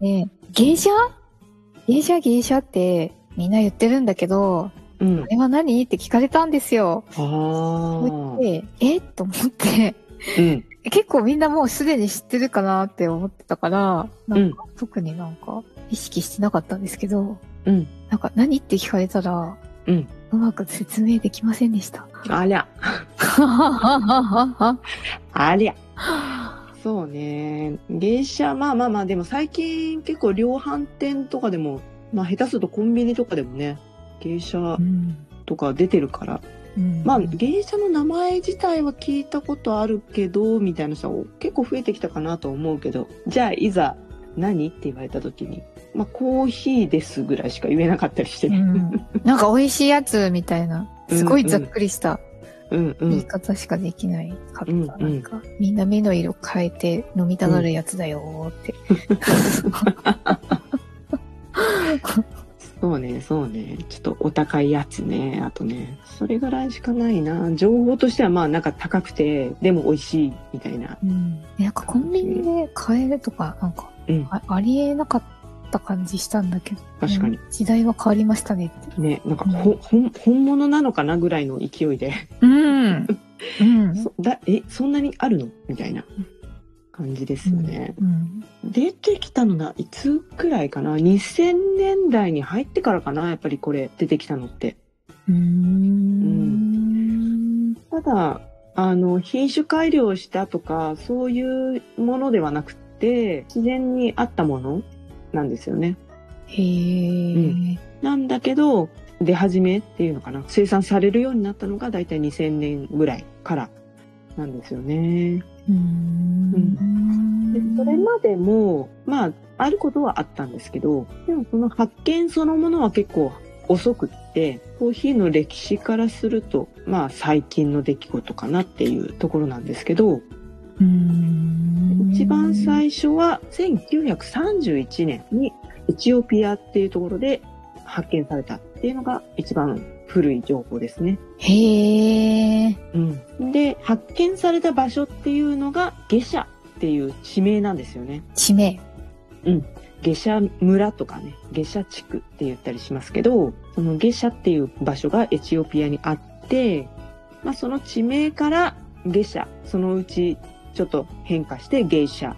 ね、芸者芸者芸者ってみんな言ってるんだけど、うん。あれは何？って聞かれたんですよ。あそれで、え？と思って、うん。結構みんなもうすでに知ってるかなって思ってたから、なんか、う特になんか意識してなかったんですけど、うん。なんか何って聞かれたら、うん。うまく説明できませんでした。ありゃ。は ありゃそうね。芸者まあまあまあでも最近結構量販店とかでもまあ下手するとコンビニとかでもね芸者うんとか出てるから。うん。まあ芸者の名前自体は聞いたことあるけどみたいな人結構増えてきたかなと思うけど。じゃあいざ何って言われた時にまあコーヒーですぐらいしか言えなかったりして。ねうん。なんか美味しいやつみたいな、すごいざっくりした。うんう言いん方しかできないかった。うんうんなん。か、みんな目の色変えて飲みたがるやつだよーって。そうねそうね。ちょっとお高いやつねあとね。それぐらいしかないな。情報としてはまあなんか高くてでも美味しいみたいな。うん。なんかコンビニで買えるとか、なんか、うん。あありえなかった感じしたんだけど。確かにうん時代は変わりましたねって。ねなんかほ、ほ本物なのかなぐらいの勢いでうん。うん。そだえそんなにあるの？みたいな感じですよね、うん。出てきたのがいつくらいかな？2000年代に入ってからかな？やっぱりこれ出てきたのってうーん。ただあの品種改良したとかそういうものではなくて自然にあったものなんですよねへえ。なんだけど出始めっていうのかな生産されるようになったのがだいたい2000年ぐらいからなんですよねうーん。でそれまでもまああることはあったんですけどでもその発見そのものは結構遅くってコーヒーの歴史からするとまあ最近の出来事かなっていうところなんですけど。一番最初は1931年にエチオピアっていうところで発見されたっていうのが一番古い情報ですね。へえ。うん、で発見された場所っていうのが下車っていう地名なんですよね。地名。下車村とかね下車地区って言ったりしますけどその下車っていう場所がエチオピアにあって、まあ、その地名から下車そのうちちょっと変化して芸者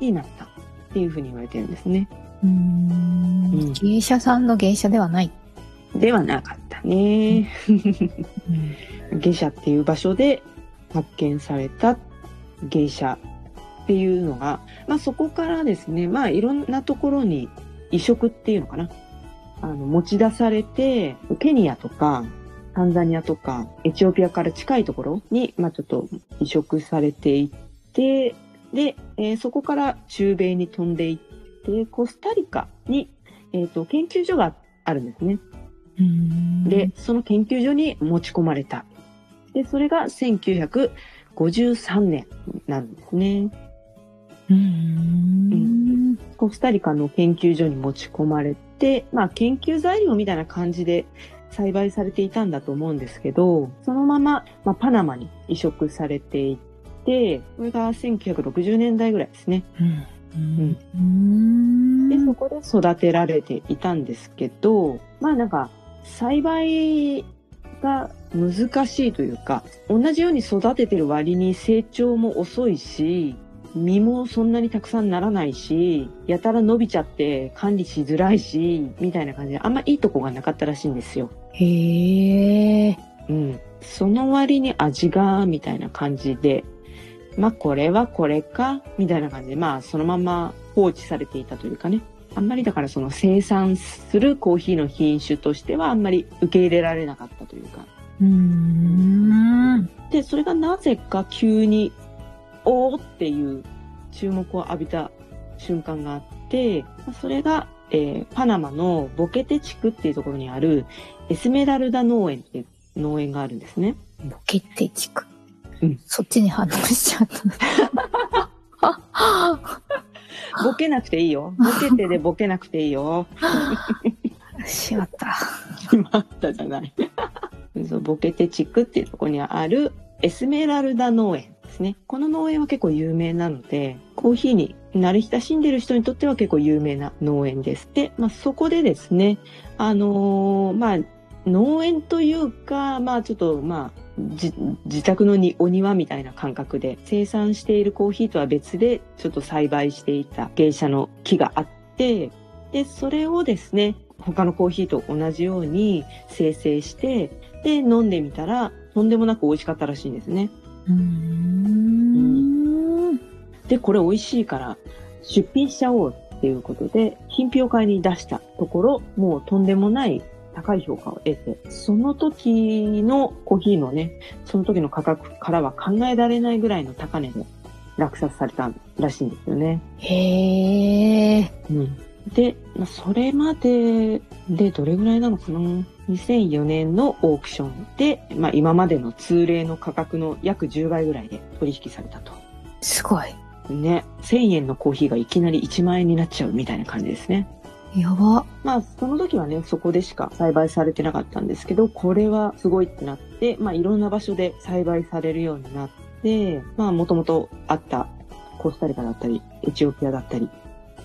になったっていうふうに言われてるんですね。うんん。芸者さんの芸者ではない。ではなかったね。下車っていう場所で発見された芸者っていうのが、まあそこからですね、まあいろんなところに移植っていうのかな。あの、持ち出されて、ケニアとか、タンザニアとか、エチオピアから近いところに、まあちょっと移植されていって、で、えーそこから中米に飛んでいって、コスタリカに、えっ、と、研究所があるんですね。で、、その研究所に持ち込まれた。で、それが1953年なんですね。うーん。コスタリカの研究所に持ち込まれて、まあ研究材料みたいな感じで栽培されていたんだと思うんですけど、そのまま、まあ、パナマに移植されていって、これが1960年代ぐらいですね。うん。うん。で、そこで育てられていたんですけど、まあなんか、栽培が難しいというか、同じように育ててる割に成長も遅いし、実もそんなにたくさんならないし、やたら伸びちゃって管理しづらいし、みたいな感じで、あんまいいとこがなかったらしいんですよ。へえ。うん。その割に味が、みたいな感じで、まあこれはこれか、みたいな感じで、まあそのまま放置されていたというかね。あんまりだからその生産するコーヒーの品種としてはあんまり受け入れられなかったというか。うーん。で、それがなぜか急に、おーっていう注目を浴びた瞬間があって、まあそれが、えーパナマのボケテ地区っていうところにあるエスメラルダ農園っていう農園があるんですね。ボケて地区。うんそっちに反応しちゃった。ボケなくていいよ。ボケてでボケなくていいよ。しまった。決まったじゃない。そうボケテ地区っていうところにあるエスメラルダ農園ですね。この農園は結構有名なので、コーヒーに慣れ親しんでる人にとっては結構有名な農園です。で、まあそこでですね、あのーまあ農園というか、まあちょっとまあじ自宅のにお庭みたいな感覚で生産しているコーヒーとは別でちょっと栽培していた芸者の木があって、で、それをですね、他のコーヒーと同じように生成して、で、飲んでみたら、とんでもなく美味しかったらしいんですね。うーん。で、これ美味しいから出品しちゃおうっていうことで、品評会に出したところ、もうとんでもない高い評価を得て、その時のコーヒーのね、その時の価格からは考えられないぐらいの高値で落札されたらしいんですよね。へえ。うん。で、まあ、それまででどれぐらいなのかな ?2004 年のオークションで、まあ、今までの通例の価格の約10倍ぐらいで取引されたと。すごい。ね。1000円のコーヒーがいきなり1万円になっちゃうみたいな感じですね。やば。まあ、その時はね、そこでしか栽培されてなかったんですけど、これはすごいってなって、まあ、いろんな場所で栽培されるようになって、まあ、もともとあったコスタリカだったり、エチオピアだったり、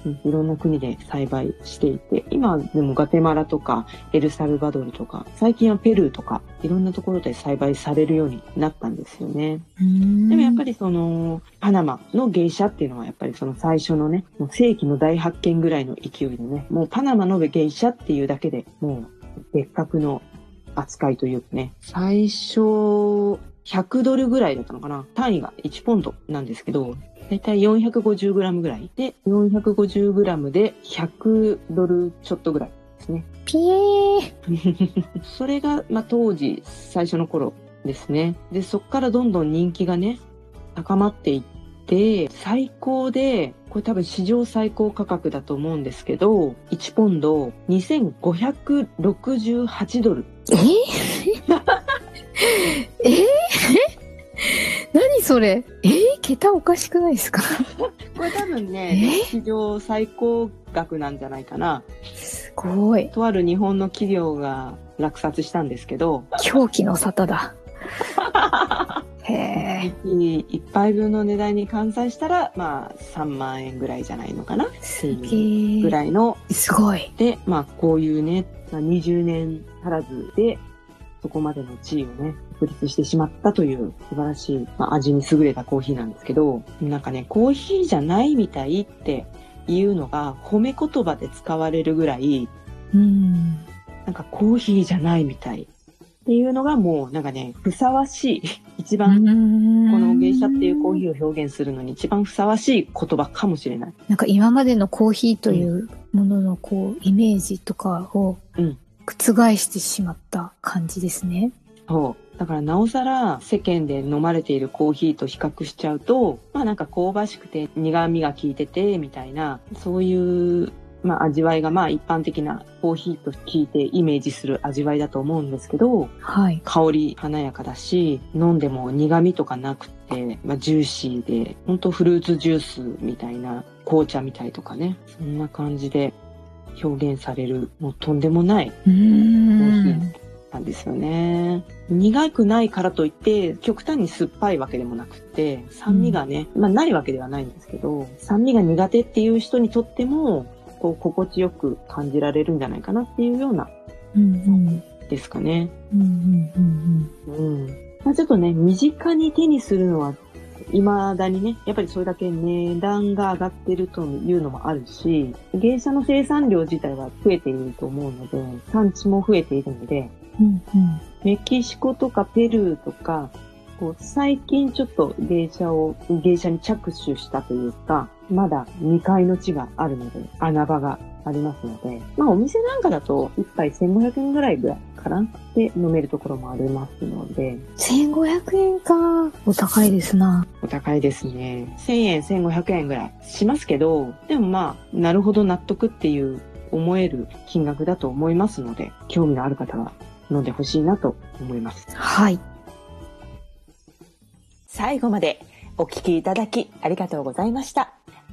いろんな国で栽培していて、今でもガテマラとかエルサルバドルとか、最近はペルーとか、いろんなところで栽培されるようになったんですよね。でもやっぱりその、パナマの芸者っていうのはやっぱりその最初のね、もう世紀の大発見ぐらいの勢いでね、もうパナマの芸者っていうだけでもう別格の扱いというかね、最初100ドルぐらいだったのかな？単位が1ポンドなんですけど、だいたい 450g ぐらいで、450g で100ドルちょっとぐらいですね。ピエー。それが、まあ、当時最初の頃ですね。で、そこからどんどん人気がね、高まっていって、最高で、これ多分史上最高価格だと思うんですけど、1ポンド2568ドル。え？えー、何それ？えー、桁おかしくないですか？これ多分ねえ、史上最高額なんじゃないかな。すごい。とある日本の企業が落札したんですけど、狂気の沙汰だ。へえ。一杯分の値段に換算したら、まあ3万円ぐらいじゃないのかなすげえ。ぐらいのすごい。で、まあ、こういうね、まあ、20年足らずで、そこまでの地位をね、確立してしまったという素晴らしい、まあ、味に優れたコーヒーなんですけど、なんかね、コーヒーじゃないみたいっていうのが褒め言葉で使われるぐらい、うん。なんかコーヒーじゃないみたいっていうのがもうなんかね、ふさわしい、一う番んこの芸者っていうコーヒーを表現するのに一番ふさわしい言葉かもしれない。なんか今までのコーヒーというもののこう、イメージとかをうん覆してしまった感じですね。そう。だからなおさら世間で飲まれているコーヒーと比較しちゃうと、まあなんか香ばしくて苦味が効いててみたいな、そういう、まあ味わいがまあ一般的なコーヒーと聞いてイメージする味わいだと思うんですけど、はい。香り華やかだし、飲んでも苦味とかなくて、まあジューシーで、本当フルーツジュースみたいな、紅茶みたいとかね、そんな感じで表現される、もうとんでもないうーん。なんですよね。苦くないからといって、極端に酸っぱいわけでもなくって、酸味がね、まあないわけではないんですけど、酸味が苦手っていう人にとっても、こう、心地よく感じられるんじゃないかなっていうような、うんうん。ですかね。うんうんうんうん。まあちょっとね、身近に手にするのは未だにね、やっぱりそれだけ値段が上がってるというのもあるし、芸者の生産量自体は増えていると思うので、産地も増えているので、うんうん。メキシコとかペルーとか、こう最近ちょっと芸者を、芸者に着手したというか、まだ未開の地があるので、穴場がありますので、まあお店なんかだと1杯1500円ぐらいぐらいかな？で飲めるところもありますので、1500円か。お高いですな。お高いですね。1000円、1500円ぐらいしますけど、でもまあ、なるほど納得っていう思える金額だと思いますので、興味のある方は飲んでほしいなと思います。はい。最後までお聞きいただきありがとうございました。